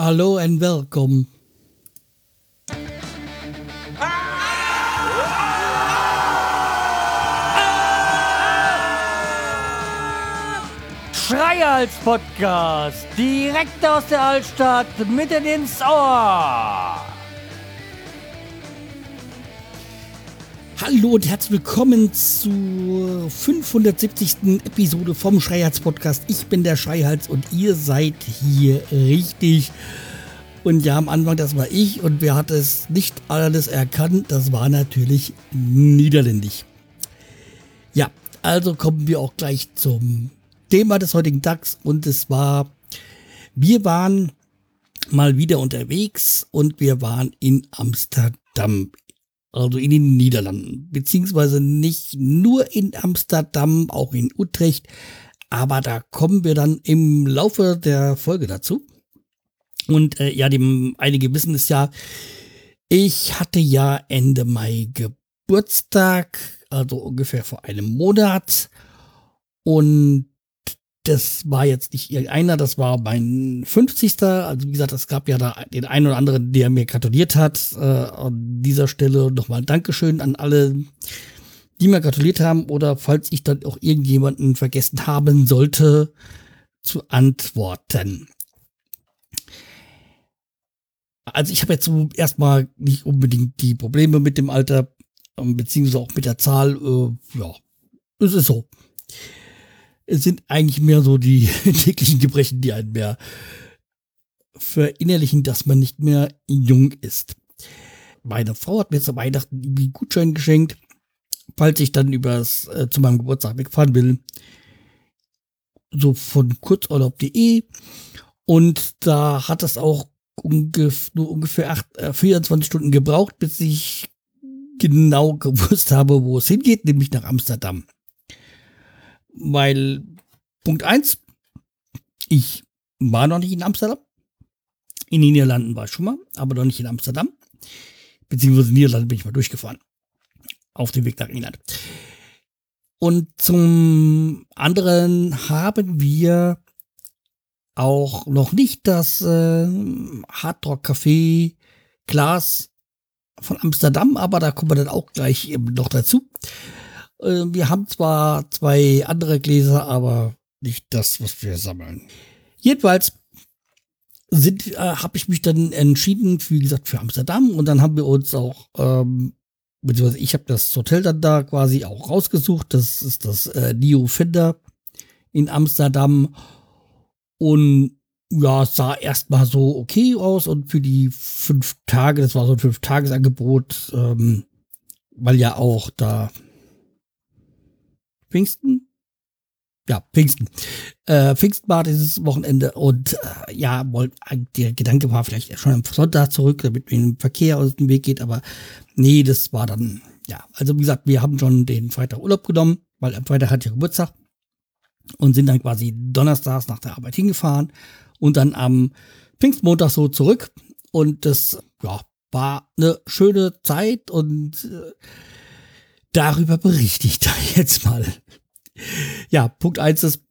Hallo and welcome. Schreihals Podcast, direkt aus der Altstadt, mitten ins Ohr. Hallo und herzlich willkommen zur 570. Episode vom Schreihals Podcast. Ich bin der Schreihals und ihr seid hier richtig. Und ja, am Anfang, das war ich und wer hat es nicht alles erkannt? Das war natürlich niederländisch. Ja, also kommen wir auch gleich zum Thema des heutigen Tags und es war, wir waren mal wieder unterwegs und wir waren in Amsterdam, also in den Niederlanden, beziehungsweise nicht nur in Amsterdam, auch in Utrecht, aber da kommen wir dann im Laufe der Folge dazu. Und äh, ja, dem einige wissen es ja, ich hatte ja Ende Mai Geburtstag, also ungefähr vor einem Monat. Und das war jetzt nicht irgendeiner, das war mein 50. Also wie gesagt, es gab ja da den einen oder anderen, der mir gratuliert hat. Äh, an dieser Stelle nochmal Dankeschön an alle, die mir gratuliert haben oder falls ich dann auch irgendjemanden vergessen haben sollte, zu antworten. Also ich habe jetzt so erstmal nicht unbedingt die Probleme mit dem Alter, ähm, beziehungsweise auch mit der Zahl. Äh, ja, es ist so. Es sind eigentlich mehr so die täglichen Gebrechen, die einen mehr verinnerlichen, dass man nicht mehr jung ist. Meine Frau hat mir zu Weihnachten irgendwie Gutschein geschenkt, falls ich dann übers äh, zu meinem Geburtstag wegfahren will. So von kurzurlaub.de. Und da hat es auch ungef nur ungefähr acht, äh, 24 Stunden gebraucht, bis ich genau gewusst habe, wo es hingeht, nämlich nach Amsterdam. Weil, Punkt eins ich war noch nicht in Amsterdam. In den Niederlanden war ich schon mal, aber noch nicht in Amsterdam. Beziehungsweise in den Niederlanden bin ich mal durchgefahren. Auf dem Weg nach England. Und zum anderen haben wir auch noch nicht das äh, Hardrock Café Glas von Amsterdam, aber da kommen wir dann auch gleich noch dazu. Äh, wir haben zwar zwei andere Gläser, aber nicht das, was wir sammeln. Jedenfalls sind, äh, habe ich mich dann entschieden, wie gesagt, für Amsterdam und dann haben wir uns auch, ähm, beziehungsweise ich habe das Hotel dann da quasi auch rausgesucht. Das ist das äh, Neo Finder in Amsterdam und ja, es sah erstmal so okay aus und für die fünf Tage, das war so ein Fünf-Tages-Angebot, ähm, weil ja auch da Pfingsten? Ja, Pfingsten. Äh, Pfingsten war dieses Wochenende und äh, ja, der Gedanke war vielleicht schon am Sonntag zurück, damit mir den Verkehr aus dem Weg geht, aber nee, das war dann, ja, also wie gesagt, wir haben schon den Freitag Urlaub genommen, weil am Freitag hatte ich Geburtstag und sind dann quasi donnerstags nach der Arbeit hingefahren und dann am Pfingstmontag so zurück. Und das ja, war eine schöne Zeit und äh, darüber berichte ich da jetzt mal. Ja, Punkt eins ist,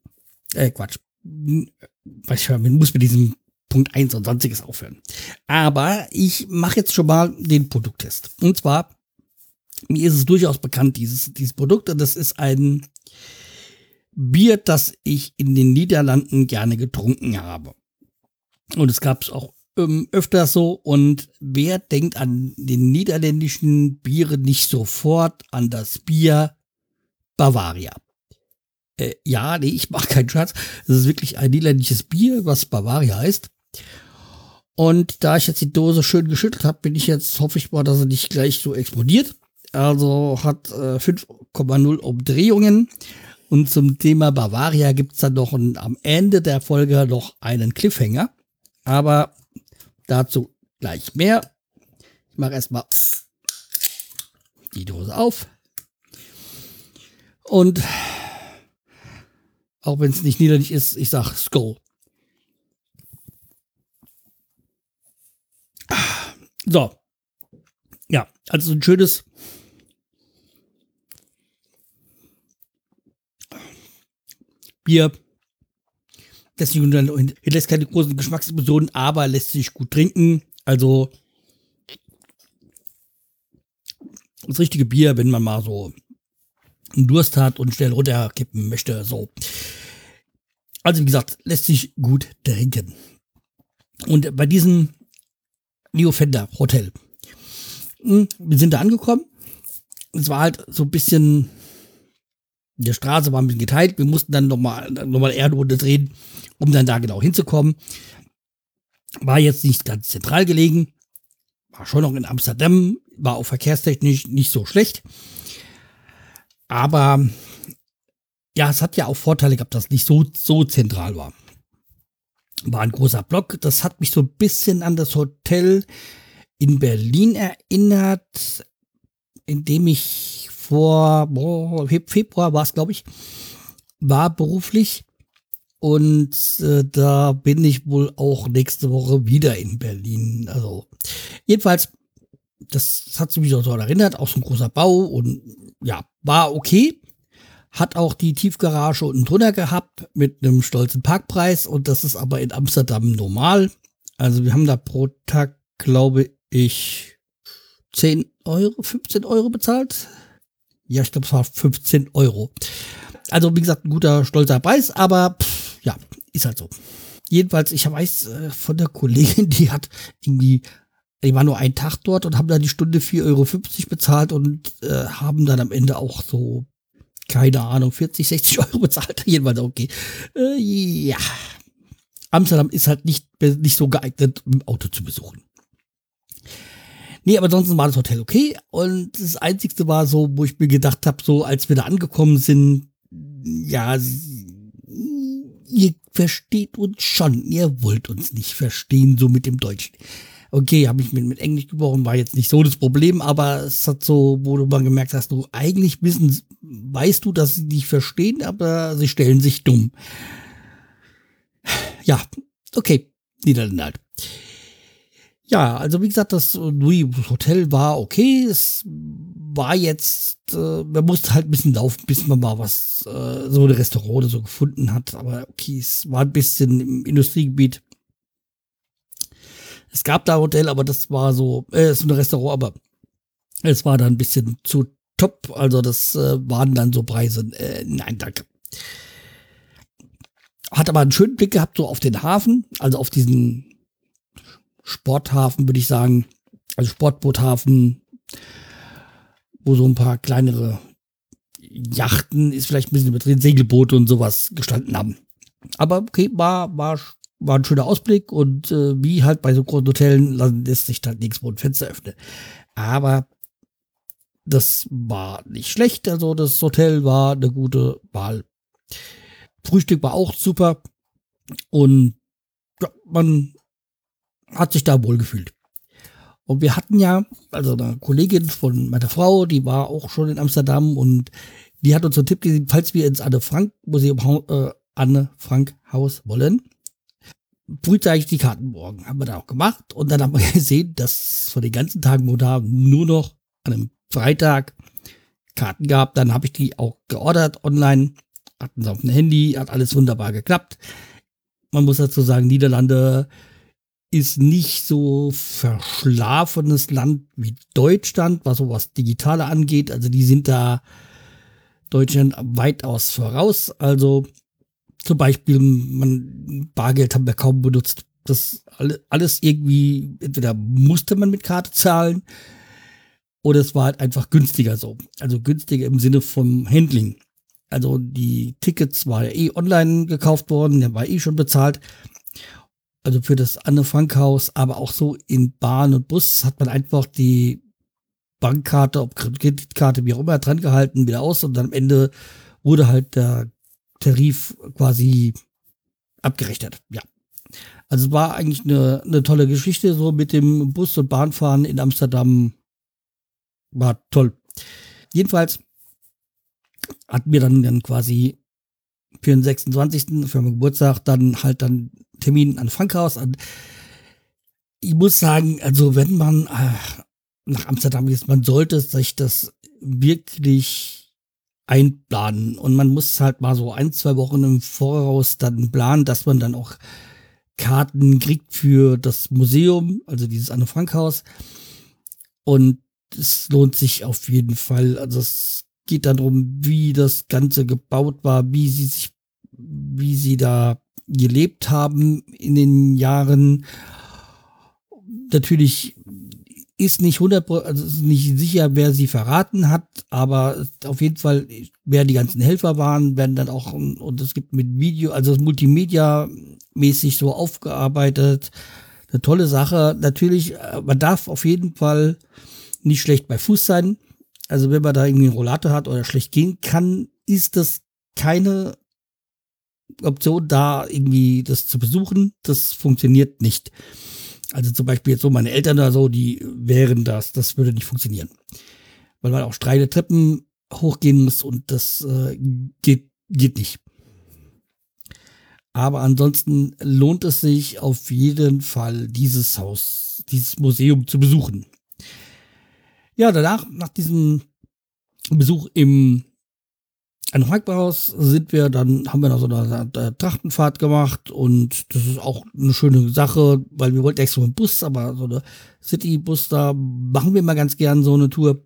äh, Quatsch. Weiß ich, muss mit diesem Punkt eins und sonstiges aufhören. Aber ich mache jetzt schon mal den Produkttest. Und zwar, mir ist es durchaus bekannt, dieses, dieses Produkt. Das ist ein Bier, das ich in den Niederlanden gerne getrunken habe. Und es gab es auch ähm, öfter so. Und wer denkt an den niederländischen Biere nicht sofort an das Bier Bavaria? Äh, ja, nee, ich mache keinen Schatz. Es ist wirklich ein niederländisches Bier, was Bavaria heißt. Und da ich jetzt die Dose schön geschüttelt habe, bin ich jetzt, hoffe ich mal, dass er nicht gleich so explodiert. Also hat äh, 5,0 Umdrehungen und zum Thema Bavaria gibt's dann noch ein, am Ende der Folge noch einen Cliffhanger. Aber dazu gleich mehr. Ich mache erstmal die Dose auf. Und auch wenn es nicht niederlich ist, ich sag Skull. So. Ja, also ein schönes Bier sich, hinterlässt keine großen Geschmacksexplosionen, aber lässt sich gut trinken. Also das richtige Bier, wenn man mal so einen Durst hat und schnell runterkippen möchte. So. Also wie gesagt, lässt sich gut trinken. Und bei diesem Neo Fender Hotel, hm, wir sind da angekommen. Es war halt so ein bisschen, die Straße war ein bisschen geteilt. Wir mussten dann nochmal noch mal Erdrunde drehen, um dann da genau hinzukommen. War jetzt nicht ganz zentral gelegen, war schon noch in Amsterdam, war auch verkehrstechnisch nicht so schlecht. Aber ja, es hat ja auch Vorteile gehabt, dass es nicht so, so zentral war. War ein großer Block. Das hat mich so ein bisschen an das Hotel in Berlin erinnert, in dem ich vor boah, Februar war es, glaube ich, war beruflich. Und äh, da bin ich wohl auch nächste Woche wieder in Berlin. Also jedenfalls, das hat mich auch so erinnert, auch so ein großer Bau und ja, war okay. Hat auch die Tiefgarage unten drunter gehabt mit einem stolzen Parkpreis und das ist aber in Amsterdam normal. Also wir haben da pro Tag, glaube ich, 10 Euro, 15 Euro bezahlt. Ja, ich glaube, es war 15 Euro. Also, wie gesagt, ein guter, stolzer Preis, aber pff, ja, ist halt so. Jedenfalls, ich weiß äh, von der Kollegin, die hat irgendwie die war nur einen Tag dort und haben dann die Stunde 4,50 Euro bezahlt und äh, haben dann am Ende auch so, keine Ahnung, 40, 60 Euro bezahlt. Jedenfalls okay. Äh, ja. Amsterdam ist halt nicht, nicht so geeignet, im Auto zu besuchen. Nee, aber ansonsten war das Hotel okay. Und das Einzigste war so, wo ich mir gedacht habe, so als wir da angekommen sind, ja, ihr versteht uns schon, ihr wollt uns nicht verstehen, so mit dem Deutschen okay, habe ich mit, mit Englisch gebrochen, war jetzt nicht so das Problem, aber es hat so, wo du mal gemerkt hast, du eigentlich wissen, weißt du, dass sie dich verstehen, aber sie stellen sich dumm. Ja, okay, Niederlande halt. Ja, also wie gesagt, das Louis Hotel war okay. Es war jetzt, äh, man musste halt ein bisschen laufen, bis man mal was, äh, so ein Restaurant oder so gefunden hat. Aber okay, es war ein bisschen im Industriegebiet. Es gab da Hotel, aber das war so, äh, so ein Restaurant, aber es war dann ein bisschen zu top. Also das äh, waren dann so Preise. Äh, nein, danke. Hat aber einen schönen Blick gehabt, so auf den Hafen, also auf diesen Sporthafen, würde ich sagen. Also Sportboothafen, wo so ein paar kleinere Yachten, ist vielleicht ein bisschen übertrieben, Segelboote und sowas gestanden haben. Aber okay, war, war war ein schöner Ausblick und äh, wie halt bei so großen Hotellen lässt sich halt nichts, wo ein Fenster öffnet. Aber das war nicht schlecht. Also das Hotel war eine gute Wahl. Frühstück war auch super und ja, man hat sich da wohl gefühlt. Und wir hatten ja, also eine Kollegin von meiner Frau, die war auch schon in Amsterdam und die hat uns einen Tipp gegeben, falls wir ins Anne Frank Museum, äh, Anne Frank Haus wollen, frühzeitig die Karten morgen. Haben wir da auch gemacht. Und dann haben wir gesehen, dass von den ganzen Tagen, wo da nur noch an einem Freitag Karten gab, dann habe ich die auch geordert online. Hatten sie auf dem Handy, hat alles wunderbar geklappt. Man muss dazu sagen, Niederlande ist nicht so verschlafenes Land wie Deutschland, was sowas Digitale angeht. Also die sind da Deutschland weitaus voraus. Also zum Beispiel, man, Bargeld haben wir kaum benutzt. Das alles irgendwie, entweder musste man mit Karte zahlen oder es war halt einfach günstiger so. Also günstiger im Sinne vom Handling. Also die Tickets war ja eh online gekauft worden, der war eh schon bezahlt. Also für das Anne Frank Haus, aber auch so in Bahn und Bus hat man einfach die Bankkarte, ob Kreditkarte, wie auch immer, dran gehalten, wieder aus und am Ende wurde halt der Tarif quasi abgerechnet. Ja. Also es war eigentlich eine, eine tolle Geschichte, so mit dem Bus- und Bahnfahren in Amsterdam. War toll. Jedenfalls hatten wir dann, dann quasi für den 26. für meinen Geburtstag dann halt dann Termin an Frankhaus. Und ich muss sagen, also wenn man äh, nach Amsterdam ist, man sollte sich das wirklich einplanen. Und man muss halt mal so ein, zwei Wochen im Voraus dann planen, dass man dann auch Karten kriegt für das Museum, also dieses Anne Frank Haus. Und es lohnt sich auf jeden Fall. Also es geht darum, wie das Ganze gebaut war, wie sie sich, wie sie da gelebt haben in den Jahren. Natürlich ist nicht 100, also ist nicht sicher, wer sie verraten hat, aber auf jeden Fall, wer die ganzen Helfer waren, werden dann auch, und es gibt mit Video, also Multimedia mäßig so aufgearbeitet. Eine tolle Sache. Natürlich, äh, man darf auf jeden Fall nicht schlecht bei Fuß sein. Also wenn man da irgendwie einen Rollator hat oder schlecht gehen kann, ist das keine Option da irgendwie das zu besuchen. Das funktioniert nicht. Also zum Beispiel jetzt so meine Eltern oder so, die wären das, das würde nicht funktionieren. Weil man auch steile Treppen hochgehen muss und das äh, geht, geht nicht. Aber ansonsten lohnt es sich auf jeden Fall, dieses Haus, dieses Museum zu besuchen. Ja, danach, nach diesem Besuch im ein Hackbaus sind wir, dann haben wir noch so eine, eine Trachtenfahrt gemacht und das ist auch eine schöne Sache, weil wir wollten extra einen Bus, aber so eine City-Bus, da machen wir mal ganz gern so eine Tour.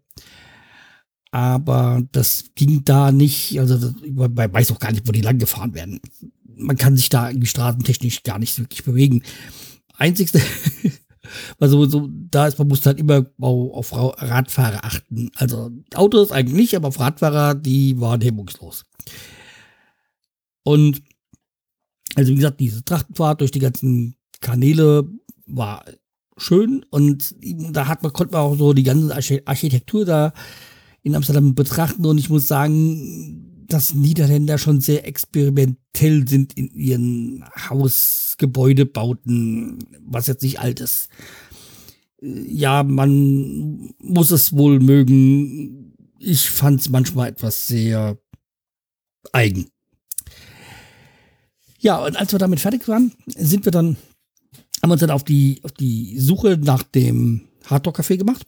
Aber das ging da nicht, also das, ich weiß auch gar nicht, wo die lang gefahren werden. Man kann sich da irgendwie straßentechnisch gar nicht wirklich bewegen. Einzigste, Also so, da ist, man muss halt immer auf Radfahrer achten. Also Autos eigentlich nicht, aber auf Radfahrer, die waren hemmungslos. Und also wie gesagt, diese Trachtenfahrt durch die ganzen Kanäle war schön und da hat man, konnte man auch so die ganze Architektur da in Amsterdam betrachten und ich muss sagen, dass Niederländer schon sehr experimentell sind in ihren Hausgebäudebauten, was jetzt nicht alt ist. Ja, man muss es wohl mögen. Ich fand es manchmal etwas sehr eigen. Ja, und als wir damit fertig waren, sind wir dann, haben wir uns dann auf die, auf die Suche nach dem Hardrock Café gemacht,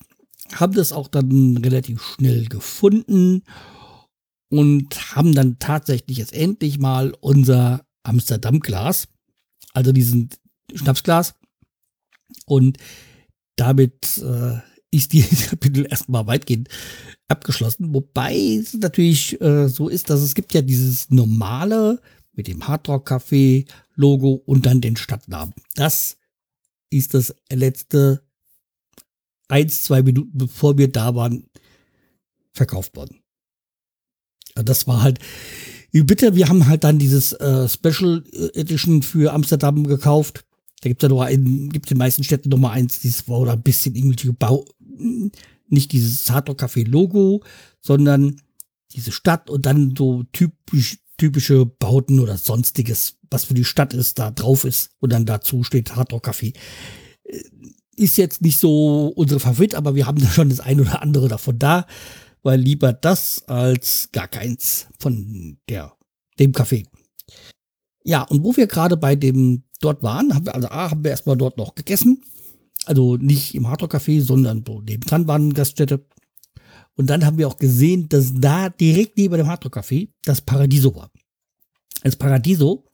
haben das auch dann relativ schnell gefunden und haben dann tatsächlich jetzt endlich mal unser Amsterdam-Glas, also diesen Schnapsglas. Und damit äh, ist dieses Kapitel erstmal weitgehend abgeschlossen. Wobei es natürlich äh, so ist, dass es gibt ja dieses normale mit dem Hardrock Café Logo und dann den Stadtnamen. Das ist das letzte eins, zwei Minuten bevor wir da waren, verkauft worden. Das war halt, bitte, wir haben halt dann dieses äh, Special Edition für Amsterdam gekauft. Da gibt es ja noch einen, gibt in den meisten Städten Nummer eins, dieses war oder ein bisschen irgendwie Bau, nicht dieses Hardrock Café Logo, sondern diese Stadt und dann so typisch, typische Bauten oder sonstiges, was für die Stadt ist, da drauf ist und dann dazu steht Hardrock Café. Äh, ist jetzt nicht so unsere Favorit, aber wir haben da schon das ein oder andere davon da weil lieber das als gar keins von der, dem Café. Ja, und wo wir gerade bei dem dort waren, haben wir, also A, haben wir erstmal dort noch gegessen. Also nicht im Hardrock Café, sondern so nebendran war eine Gaststätte. Und dann haben wir auch gesehen, dass da direkt neben dem Hardrock Café das Paradiso war. Das Paradiso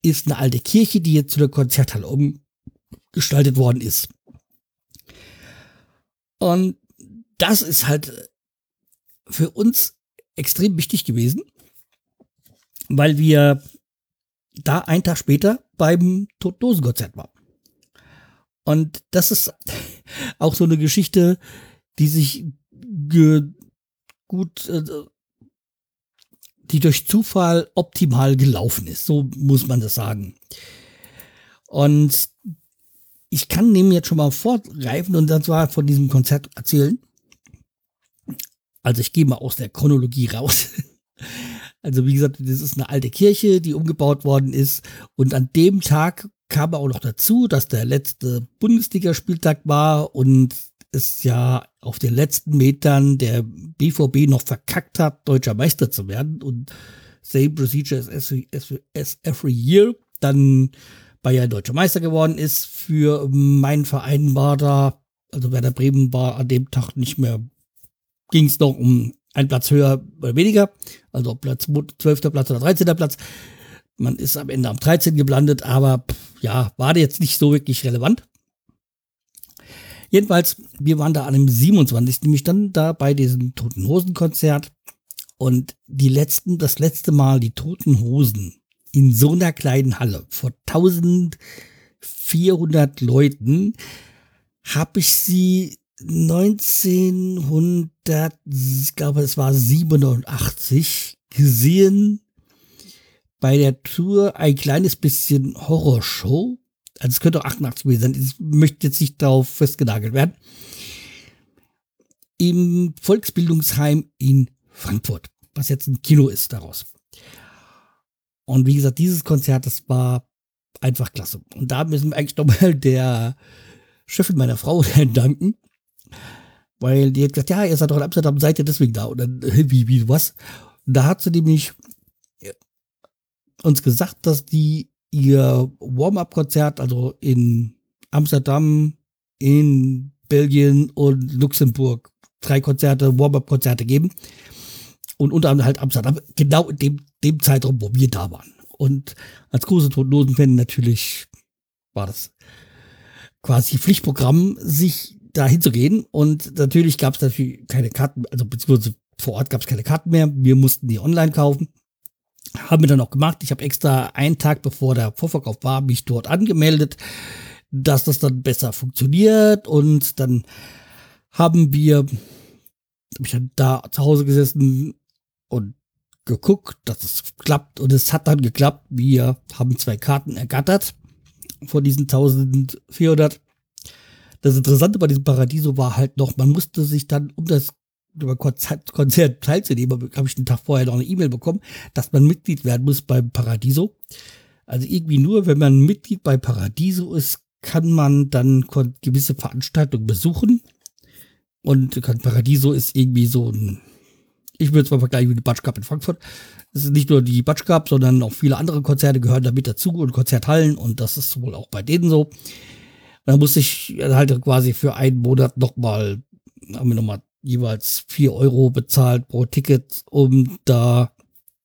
ist eine alte Kirche, die jetzt zu der Konzerthalle umgestaltet worden ist. Und das ist halt für uns extrem wichtig gewesen, weil wir da einen Tag später beim Toddosenkonzert waren. Und das ist auch so eine Geschichte, die sich gut, äh, die durch Zufall optimal gelaufen ist. So muss man das sagen. Und ich kann dem jetzt schon mal vorgreifen und dann zwar von diesem Konzert erzählen. Also ich gehe mal aus der Chronologie raus. Also wie gesagt, das ist eine alte Kirche, die umgebaut worden ist. Und an dem Tag kam auch noch dazu, dass der letzte Bundesligaspieltag war und es ja auf den letzten Metern der BVB noch verkackt hat, deutscher Meister zu werden. Und same procedure as, as, as every year. Dann Bayern deutscher Meister geworden ist. Für meinen Verein war da, also Werder Bremen war an dem Tag nicht mehr ging es noch um ein Platz höher oder weniger, also Platz 12. Platz oder 13. Platz. Man ist am Ende am 13. geblandet, aber ja, war jetzt nicht so wirklich relevant. Jedenfalls, wir waren da an dem 27. nämlich dann da bei diesem Toten Hosen Konzert und die letzten, das letzte Mal die Toten Hosen in so einer kleinen Halle vor 1400 Leuten habe ich sie 1900, ich glaube es war 87 gesehen bei der Tour ein kleines bisschen Horrorshow. Also es könnte auch 88 gewesen sein. Ich möchte jetzt nicht darauf festgenagelt werden. Im Volksbildungsheim in Frankfurt, was jetzt ein Kino ist daraus. Und wie gesagt, dieses Konzert, das war einfach klasse. Und da müssen wir eigentlich nochmal der Chefin meiner Frau danken. Weil die hat gesagt, ja, ihr seid doch in Amsterdam, seid ihr deswegen da? Und dann, wie, wie, was? Und da hat sie nämlich uns gesagt, dass die ihr Warm-up-Konzert, also in Amsterdam, in Belgien und Luxemburg, drei Konzerte, Warm-up-Konzerte geben. Und unter anderem halt Amsterdam, genau in dem, dem Zeitraum, wo wir da waren. Und als große Totenlosen-Fan natürlich war das quasi Pflichtprogramm, sich da hinzugehen. Und natürlich gab es natürlich keine Karten, also beziehungsweise vor Ort gab es keine Karten mehr. Wir mussten die online kaufen. Haben wir dann auch gemacht. Ich habe extra einen Tag bevor der Vorverkauf war, mich dort angemeldet, dass das dann besser funktioniert. Und dann haben wir, habe ich dann da zu Hause gesessen und geguckt, dass es klappt. Und es hat dann geklappt. Wir haben zwei Karten ergattert von diesen 1400. Das Interessante bei diesem Paradiso war halt noch, man musste sich dann, um das über Konzert, teilzunehmen, habe ich einen Tag vorher noch eine E-Mail bekommen, dass man Mitglied werden muss beim Paradiso. Also irgendwie nur, wenn man Mitglied bei Paradiso ist, kann man dann gewisse Veranstaltungen besuchen. Und Paradiso ist irgendwie so ein, ich würde es mal vergleichen mit dem Batsch Cup in Frankfurt. Es ist nicht nur die Batsch Cup, sondern auch viele andere Konzerte gehören damit dazu und Konzerthallen und das ist wohl auch bei denen so. Da muss ich halt quasi für einen Monat nochmal, haben wir nochmal jeweils vier Euro bezahlt pro Ticket, um da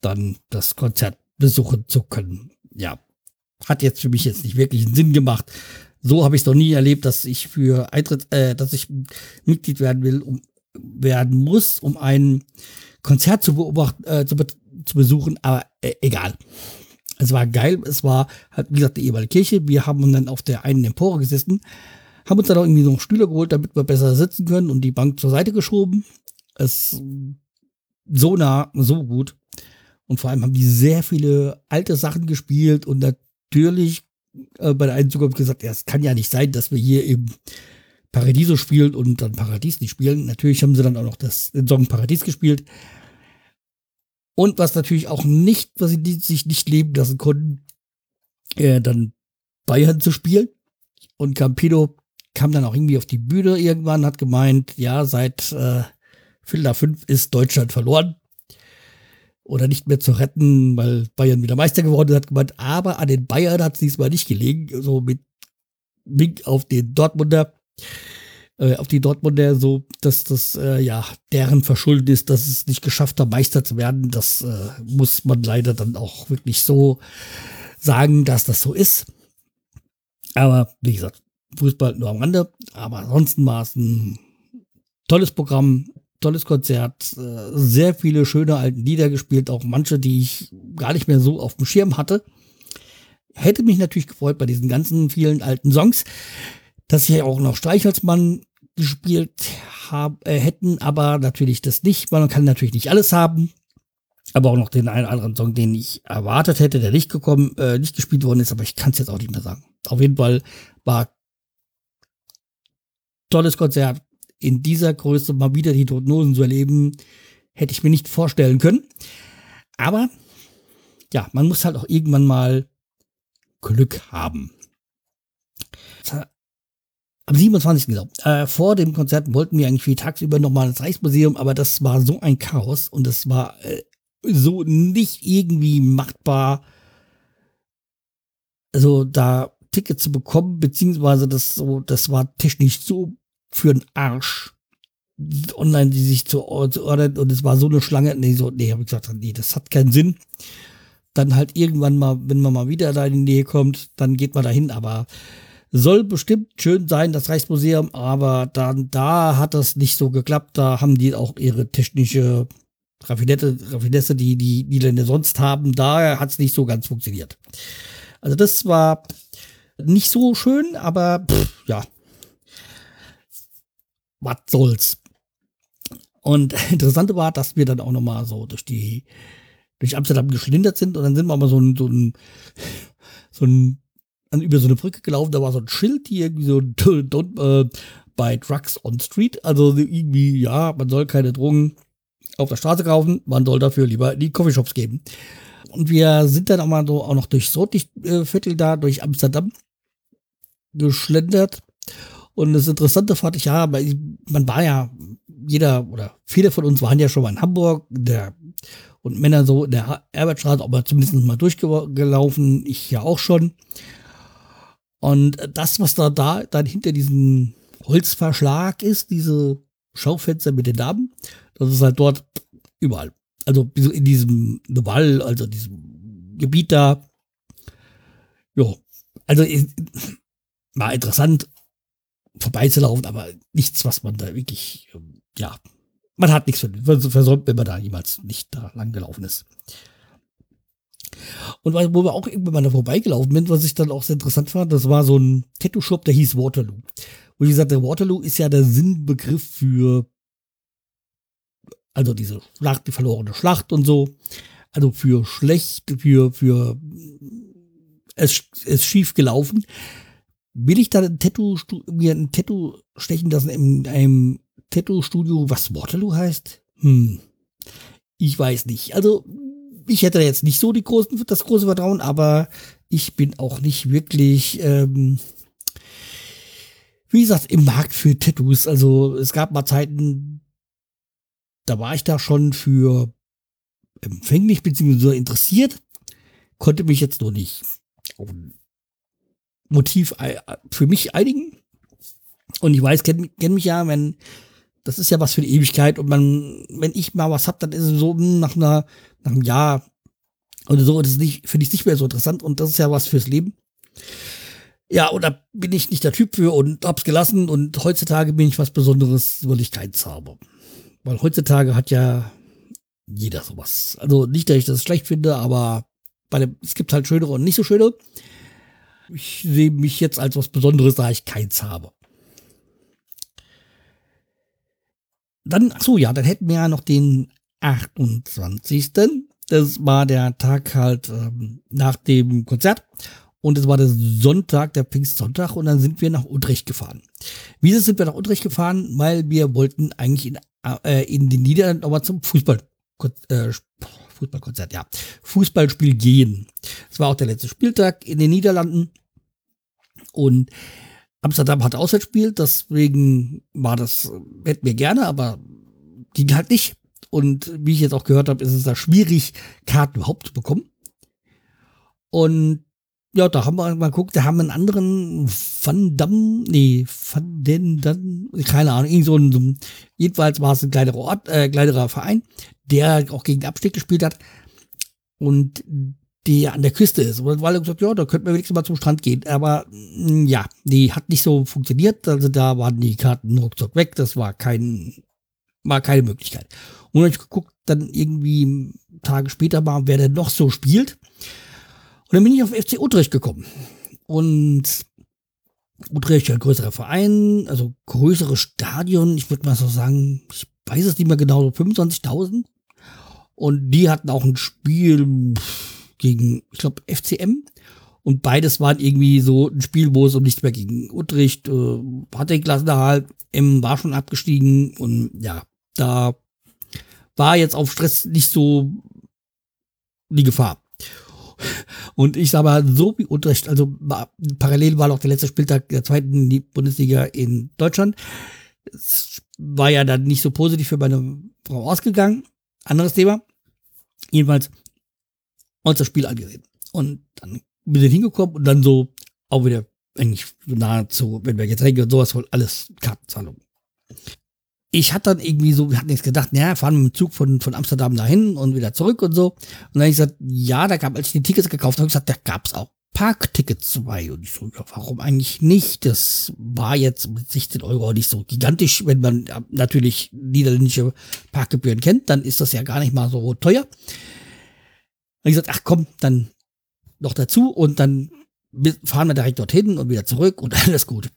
dann das Konzert besuchen zu können. Ja, hat jetzt für mich jetzt nicht wirklich einen Sinn gemacht. So habe ich es noch nie erlebt, dass ich für Eintritt, äh, dass ich Mitglied werden will, um werden muss, um ein Konzert zu beobachten, äh, zu, be zu besuchen, aber äh, egal. Es war geil, es war halt, wie gesagt, die ehemalige Kirche. Wir haben dann auf der einen Empore gesessen, haben uns dann auch irgendwie noch Stühle geholt, damit wir besser sitzen können und die Bank zur Seite geschoben. Es so nah, so gut. Und vor allem haben die sehr viele alte Sachen gespielt und natürlich äh, bei der einen sogar gesagt, ja, es kann ja nicht sein, dass wir hier im Paradiso spielen und dann Paradies nicht spielen. Natürlich haben sie dann auch noch das, den Song Paradies gespielt. Und was natürlich auch nicht, was sie sich nicht leben lassen konnten, äh, dann Bayern zu spielen. Und Campino kam dann auch irgendwie auf die Bühne irgendwann, hat gemeint, ja, seit äh, Viertel 5 ist Deutschland verloren. Oder nicht mehr zu retten, weil Bayern wieder Meister geworden ist, hat gemeint, aber an den Bayern hat es diesmal nicht gelegen. So mit Wink auf den Dortmunder äh, auf die Dortmunder so, dass das äh, ja deren Verschulden ist, dass es nicht geschafft hat, Meister zu werden. Das äh, muss man leider dann auch wirklich so sagen, dass das so ist. Aber wie gesagt, Fußball nur am Rande. Aber ansonsten war es ein tolles Programm, tolles Konzert, äh, sehr viele schöne alte Lieder gespielt, auch manche, die ich gar nicht mehr so auf dem Schirm hatte. Hätte mich natürlich gefreut bei diesen ganzen vielen alten Songs, dass sie auch noch Streichholzmann gespielt haben, äh, hätten, aber natürlich das nicht, weil man kann natürlich nicht alles haben. Aber auch noch den einen oder anderen Song, den ich erwartet hätte, der nicht gekommen, äh, nicht gespielt worden ist, aber ich kann es jetzt auch nicht mehr sagen. Auf jeden Fall war tolles Konzert. In dieser Größe mal wieder die Toten zu erleben, hätte ich mir nicht vorstellen können. Aber ja, man muss halt auch irgendwann mal Glück haben. Am 27. Genau. Äh, vor dem Konzert wollten wir eigentlich wie tagsüber nochmal ins Reichsmuseum, aber das war so ein Chaos und das war äh, so nicht irgendwie machbar, also da Tickets zu bekommen, beziehungsweise das so, das war technisch so für den Arsch, online, die sich zu, zu ordnen und es war so eine Schlange. Nee, so, nee, habe ich gesagt, nee, das hat keinen Sinn. Dann halt irgendwann mal, wenn man mal wieder da in die Nähe kommt, dann geht man dahin, aber soll bestimmt schön sein, das Reichsmuseum, aber dann, da hat das nicht so geklappt. Da haben die auch ihre technische Raffinette, Raffinesse, die die Niederländer sonst haben. Da hat es nicht so ganz funktioniert. Also das war nicht so schön, aber pff, ja. Was soll's. Und interessante war, dass wir dann auch noch mal so durch die durch Amsterdam geschlindert sind und dann sind wir mal so ein so ein so ein über so eine Brücke gelaufen, da war so ein Schild, die irgendwie so don't, äh, bei Drugs on Street, also irgendwie, ja, man soll keine Drogen auf der Straße kaufen, man soll dafür lieber die Coffeeshops geben. Und wir sind dann auch mal so auch noch durchs Rotlichtviertel da, durch Amsterdam geschlendert. Und das Interessante fand ich ja, man war ja, jeder oder viele von uns waren ja schon mal in Hamburg, der und Männer so in der Herbertstraße, aber zumindest mal durchgelaufen, ich ja auch schon. Und das, was da, da dann hinter diesem Holzverschlag ist, diese Schaufenster mit den Damen, das ist halt dort überall. Also in diesem Wall, also diesem Gebiet da. Ja, also war interessant vorbeizulaufen, aber nichts, was man da wirklich, ja, man hat nichts versäumt, wenn man da jemals nicht da lang gelaufen ist. Und wo wir auch irgendwann mal da vorbeigelaufen sind, was ich dann auch sehr interessant fand, das war so ein Tattoo-Shop, der hieß Waterloo. Wo ich gesagt, der Waterloo ist ja der Sinnbegriff für, also diese Schlacht, die verlorene Schlacht und so. Also für schlecht, für, für, es ist schief gelaufen. Will ich da ein Tattoo, mir ein Tattoo stechen lassen in einem Tattoo-Studio, was Waterloo heißt? Hm. Ich weiß nicht. Also, ich hätte jetzt nicht so die großen, das große Vertrauen, aber ich bin auch nicht wirklich, ähm, wie gesagt, im Markt für Tattoos. Also es gab mal Zeiten, da war ich da schon für empfänglich bzw. interessiert, konnte mich jetzt noch nicht auf ein Motiv für mich einigen. Und ich weiß, kenne kenn mich ja, wenn das ist ja was für die Ewigkeit und man, wenn ich mal was hab, dann ist es so hm, nach einer nach einem Jahr oder so, das nicht, finde ich nicht mehr so interessant und das ist ja was fürs Leben. Ja, und da bin ich nicht der Typ für und hab's gelassen und heutzutage bin ich was Besonderes, weil ich keins habe. Weil heutzutage hat ja jeder sowas. Also nicht, dass ich das schlecht finde, aber bei dem, es gibt halt schönere und nicht so schöne. Ich sehe mich jetzt als was Besonderes, da ich keins habe. Dann, so, ja, dann hätten wir ja noch den 28. Das war der Tag halt ähm, nach dem Konzert. Und es war der Sonntag, der Pfingstsonntag. Und dann sind wir nach Utrecht gefahren. Wieso sind wir nach Utrecht gefahren? Weil wir wollten eigentlich in, äh, in den Niederlanden nochmal zum Fußball, äh, Fußballkonzert, ja. Fußballspiel gehen. Es war auch der letzte Spieltag in den Niederlanden. Und Amsterdam hat Auswärtsspiel, deswegen war das, hätten wir gerne, aber ging halt nicht. Und wie ich jetzt auch gehört habe, ist es da schwierig, Karten überhaupt zu bekommen. Und ja, da haben wir mal geguckt, da haben wir einen anderen Van Damme, nee, Van den dann, keine Ahnung, irgend so ein, jedenfalls war es ein kleinerer Ort, äh, kleinerer Verein, der auch gegen den Abstieg gespielt hat und der an der Küste ist. Und weil er gesagt, ja, da könnten wir wenigstens mal zum Strand gehen. Aber mm, ja, die hat nicht so funktioniert. Also da waren die Karten ruckzuck weg. Das war kein, war keine Möglichkeit. Und dann habe ich geguckt, dann irgendwie Tage später mal, wer denn noch so spielt. Und dann bin ich auf FC Utrecht gekommen. Und Utrecht ein größerer Verein, also größeres Stadion, ich würde mal so sagen, ich weiß es nicht mehr genau, so 25.000. Und die hatten auch ein Spiel gegen, ich glaube, FCM. Und beides waren irgendwie so ein Spiel, wo es um nichts mehr ging. Utrecht äh, hatte Klassenerhalt, M war schon abgestiegen und ja, da war jetzt auf Stress nicht so die Gefahr. Und ich sage mal, so wie Utrecht, also parallel war noch der letzte Spieltag der zweiten Bundesliga in Deutschland. Es war ja dann nicht so positiv für meine Frau ausgegangen. Anderes Thema. Jedenfalls uns das Spiel angesehen. Und dann bin ich hingekommen und dann so auch wieder eigentlich nahezu, wenn wir Getränke und sowas, alles Kartenzahlung. ich hatte dann irgendwie so, wir hatten jetzt gedacht, naja, fahren wir mit dem Zug von, von Amsterdam dahin und wieder zurück und so. Und dann habe ich gesagt, ja, da gab, als ich die Tickets gekauft habe, gesagt, da gab's auch Parktickets bei. Und ich so, ja, warum eigentlich nicht? Das war jetzt mit 16 Euro nicht so gigantisch. Wenn man natürlich niederländische Parkgebühren kennt, dann ist das ja gar nicht mal so teuer. Und ich gesagt, ach komm, dann noch dazu und dann fahren wir direkt dorthin und wieder zurück und alles gut.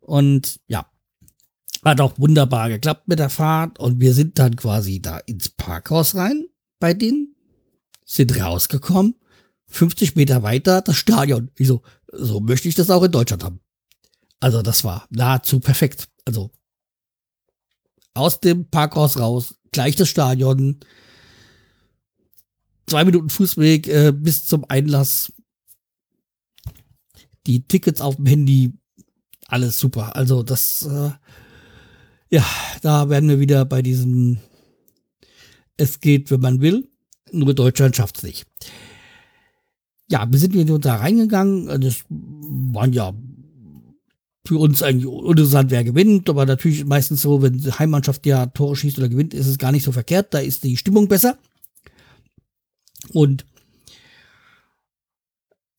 Und ja, hat auch wunderbar geklappt mit der Fahrt und wir sind dann quasi da ins Parkhaus rein bei denen, sind rausgekommen, 50 Meter weiter das Stadion. Ich so, so möchte ich das auch in Deutschland haben. Also das war nahezu perfekt. Also aus dem Parkhaus raus, gleich das Stadion, zwei Minuten Fußweg äh, bis zum Einlass, die Tickets auf dem Handy, alles super. Also das äh, ja, da werden wir wieder bei diesem Es geht, wenn man will, nur Deutschland schafft es nicht. Ja, wir sind hier da reingegangen. Das waren ja für uns eigentlich interessant, wer gewinnt, aber natürlich meistens so, wenn die Heimmannschaft ja Tore schießt oder gewinnt, ist es gar nicht so verkehrt, da ist die Stimmung besser. Und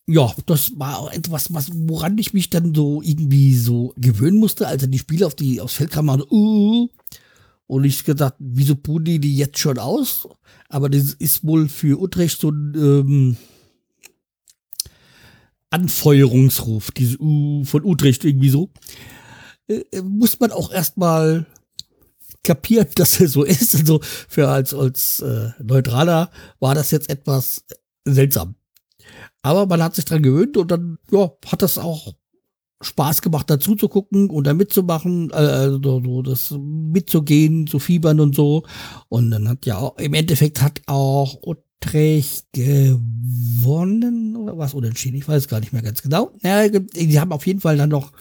ja, das war etwas, was, woran ich mich dann so irgendwie so gewöhnen musste, als er die Spieler auf die, aufs Feld kam und, uh, und ich gedacht, wieso puhen die die jetzt schon aus? Aber das ist wohl für Utrecht so ein ähm, Anfeuerungsruf, diese uh, von Utrecht irgendwie so. Äh, äh muss man auch erstmal kapieren, dass er so ist. Also für als, als äh, Neutraler war das jetzt etwas seltsam. Aber man hat sich dran gewöhnt und dann ja, hat das auch Spaß gemacht, dazu zu gucken und da mitzumachen, äh, also so das mitzugehen, zu fiebern und so. Und dann hat ja auch, im Endeffekt hat auch Utrecht gewonnen oder was unentschieden, ich weiß gar nicht mehr ganz genau. Ja, die haben auf jeden Fall dann noch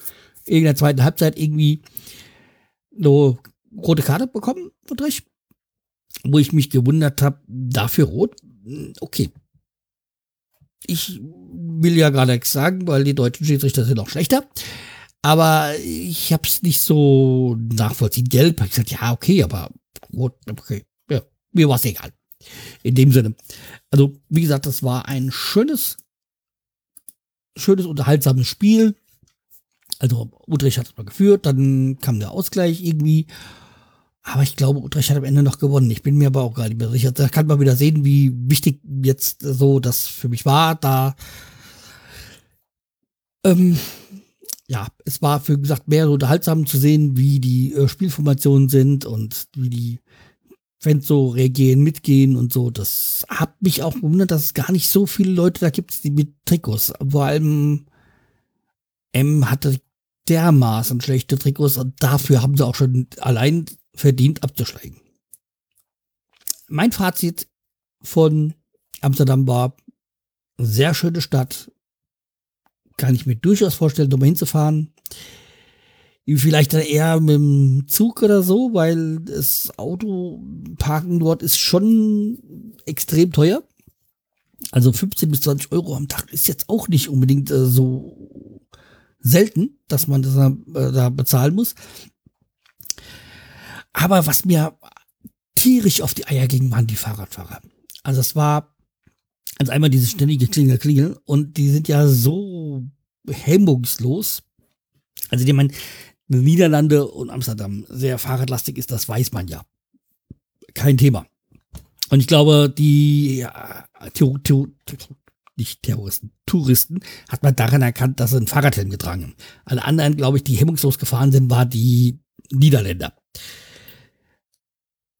in der zweiten Halbzeit irgendwie so rote Karte bekommen, Utrecht. Wo ich mich gewundert habe, dafür rot. Okay, ich will ja gar nichts sagen, weil die deutschen Schiedsrichter sind noch schlechter. Aber ich habe es nicht so nachvollziehen. Gelb, ich gesagt, ja, okay, aber rot, okay, ja, mir war es egal. In dem Sinne. Also, wie gesagt, das war ein schönes, schönes, unterhaltsames Spiel. Also, Utrecht hat es mal geführt, dann kam der Ausgleich irgendwie. Aber ich glaube, Utrecht hat am Ende noch gewonnen. Ich bin mir aber auch gar nicht mehr sicher. Da kann man wieder sehen, wie wichtig jetzt so das für mich war. Da, ähm, ja, es war für gesagt mehr so unterhaltsam zu sehen, wie die äh, Spielformationen sind und wie die Fans so reagieren, mitgehen und so. Das hat mich auch gewundert, dass es gar nicht so viele Leute da gibt, die mit Trikots. Vor allem M hatte dermaßen schlechte Trikots und dafür haben sie auch schon allein verdient abzusteigen. Mein Fazit von Amsterdam war, sehr schöne Stadt. Kann ich mir durchaus vorstellen, da mal hinzufahren. Vielleicht dann eher mit dem Zug oder so, weil das Autoparken dort ist schon extrem teuer. Also 15 bis 20 Euro am Tag ist jetzt auch nicht unbedingt äh, so selten, dass man das äh, da bezahlen muss. Aber was mir tierisch auf die Eier ging, waren die Fahrradfahrer. Also es war also einmal diese ständige Klingel, Klingel und die sind ja so hemmungslos. Also die meinen, Niederlande und Amsterdam sehr fahrradlastig ist, das weiß man ja. Kein Thema. Und ich glaube, die ja, Theo, Theo, nicht Terroristen, Touristen, hat man daran erkannt, dass sie einen Fahrradhelm getragen haben. Alle anderen, glaube ich, die hemmungslos gefahren sind, war die Niederländer.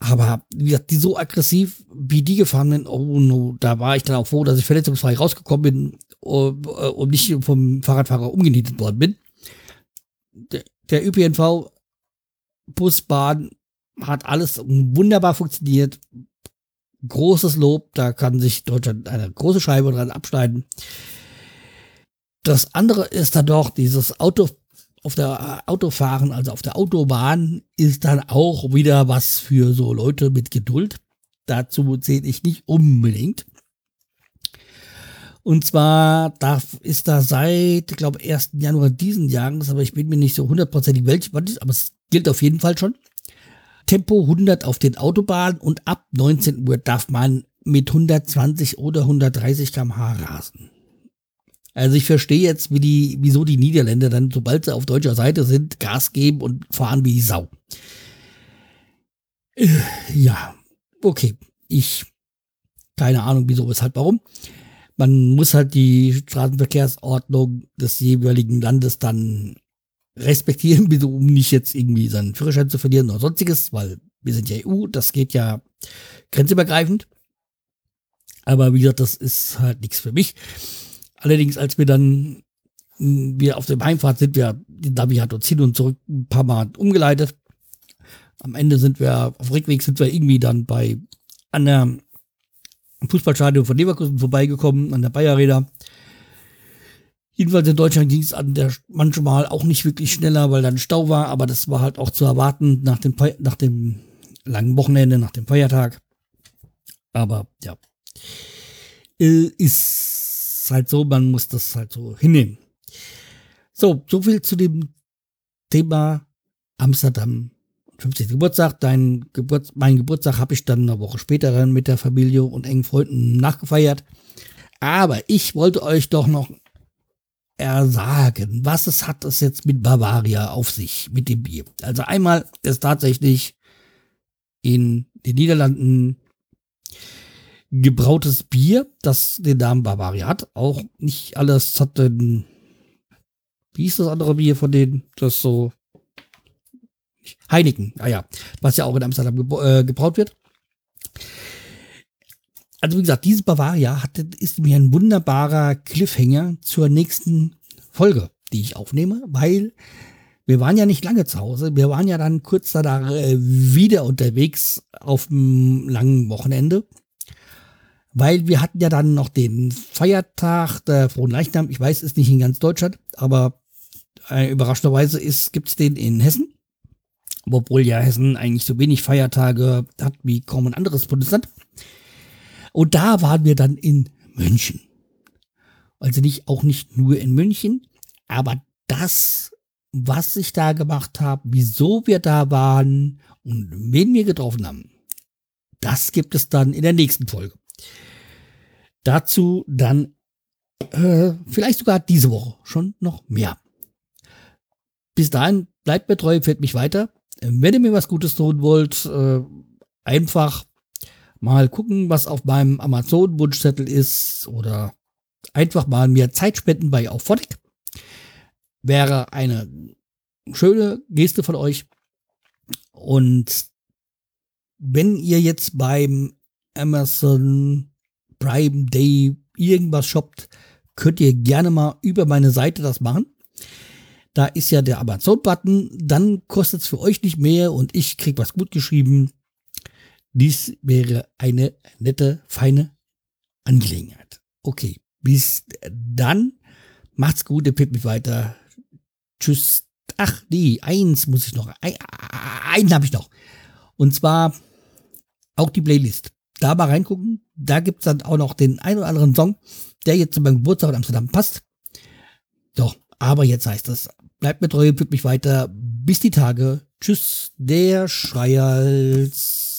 Aber wie gesagt, die so aggressiv, wie die gefahren sind, oh no, da war ich dann auch froh, dass ich verletzungsfrei rausgekommen bin und, äh, und nicht vom Fahrradfahrer umgenietet worden bin. Der, der ÖPNV, Bus, Bahn, hat alles wunderbar funktioniert. Großes Lob, da kann sich Deutschland eine große Scheibe dran abschneiden. Das andere ist dann doch dieses Auto auf der Autofahren, also auf der Autobahn, ist dann auch wieder was für so Leute mit Geduld. Dazu zähle ich nicht unbedingt. Und zwar darf, ist da seit, ich glaube, 1. Januar diesen Jahres, aber ich bin mir nicht so hundertprozentig welch, aber es gilt auf jeden Fall schon. Tempo 100 auf den Autobahnen und ab 19 Uhr darf man mit 120 oder 130 km/h rasen. Also ich verstehe jetzt, wie die, wieso die Niederländer dann, sobald sie auf deutscher Seite sind, Gas geben und fahren wie die Sau. Äh, ja, okay. Ich, keine Ahnung, wieso, weshalb, warum. Man muss halt die Straßenverkehrsordnung des jeweiligen Landes dann respektieren, um nicht jetzt irgendwie seinen Führerschein zu verlieren oder sonstiges, weil wir sind ja EU, das geht ja grenzübergreifend. Aber wie gesagt, das ist halt nichts für mich. Allerdings, als wir dann hm, wir auf dem Heimfahrt sind, wir, Navi hat uns hin und zurück ein paar Mal umgeleitet. Am Ende sind wir, auf Rückweg sind wir irgendwie dann bei, an der Fußballstadion von Leverkusen vorbeigekommen, an der Bayerräder. Jedenfalls in Deutschland ging es an der manchmal auch nicht wirklich schneller, weil dann Stau war, aber das war halt auch zu erwarten nach dem, nach dem langen Wochenende, nach dem Feiertag. Aber ja, äh, ist halt so, man muss das halt so hinnehmen. So, so viel zu dem Thema Amsterdam 50. Geburtstag. Dein Geburts mein Geburtstag habe ich dann eine Woche später dann mit der Familie und engen Freunden nachgefeiert. Aber ich wollte euch doch noch ersagen, was es hat es jetzt mit Bavaria auf sich, mit dem Bier. Also einmal ist tatsächlich in den Niederlanden gebrautes Bier, das den Namen Bavaria hat. Auch nicht alles hat den, wie ist das andere Bier von denen, das so Heineken, ah ja, was ja auch in Amsterdam äh, gebraut wird. Also wie gesagt, dieses Bavaria hat, ist mir ein wunderbarer Cliffhanger zur nächsten Folge, die ich aufnehme, weil wir waren ja nicht lange zu Hause. Wir waren ja dann kurz danach äh, wieder unterwegs auf dem langen Wochenende. Weil wir hatten ja dann noch den Feiertag der Frohen Leichnam. Ich weiß, ist nicht in ganz Deutschland, aber äh, überraschenderweise gibt es den in Hessen obwohl ja Hessen eigentlich so wenig Feiertage hat wie kaum ein anderes Bundesland. Und da waren wir dann in München. Also nicht, auch nicht nur in München, aber das, was ich da gemacht habe, wieso wir da waren und wen wir getroffen haben, das gibt es dann in der nächsten Folge. Dazu dann äh, vielleicht sogar diese Woche schon noch mehr. Bis dahin bleibt mir treu, fällt mich weiter. Wenn ihr mir was Gutes tun wollt, äh, einfach mal gucken, was auf meinem Amazon-Wunschzettel ist oder einfach mal mir Zeit spenden bei Auphonic. Wäre eine schöne Geste von euch. Und wenn ihr jetzt beim Amazon Prime Day irgendwas shoppt, könnt ihr gerne mal über meine Seite das machen. Da ist ja der Amazon-Button, dann kostet es für euch nicht mehr und ich krieg was gut geschrieben. Dies wäre eine nette, feine Angelegenheit. Okay, bis dann. Macht's gut, ihr mich weiter. Tschüss. Ach nee, eins muss ich noch. Ein, einen habe ich noch. Und zwar auch die Playlist. Da mal reingucken. Da gibt's dann auch noch den ein oder anderen Song, der jetzt zu meinem Geburtstag in Amsterdam passt. Doch, aber jetzt heißt es Bleibt mir treu, pflückt mich weiter. Bis die Tage. Tschüss, der Schreihals.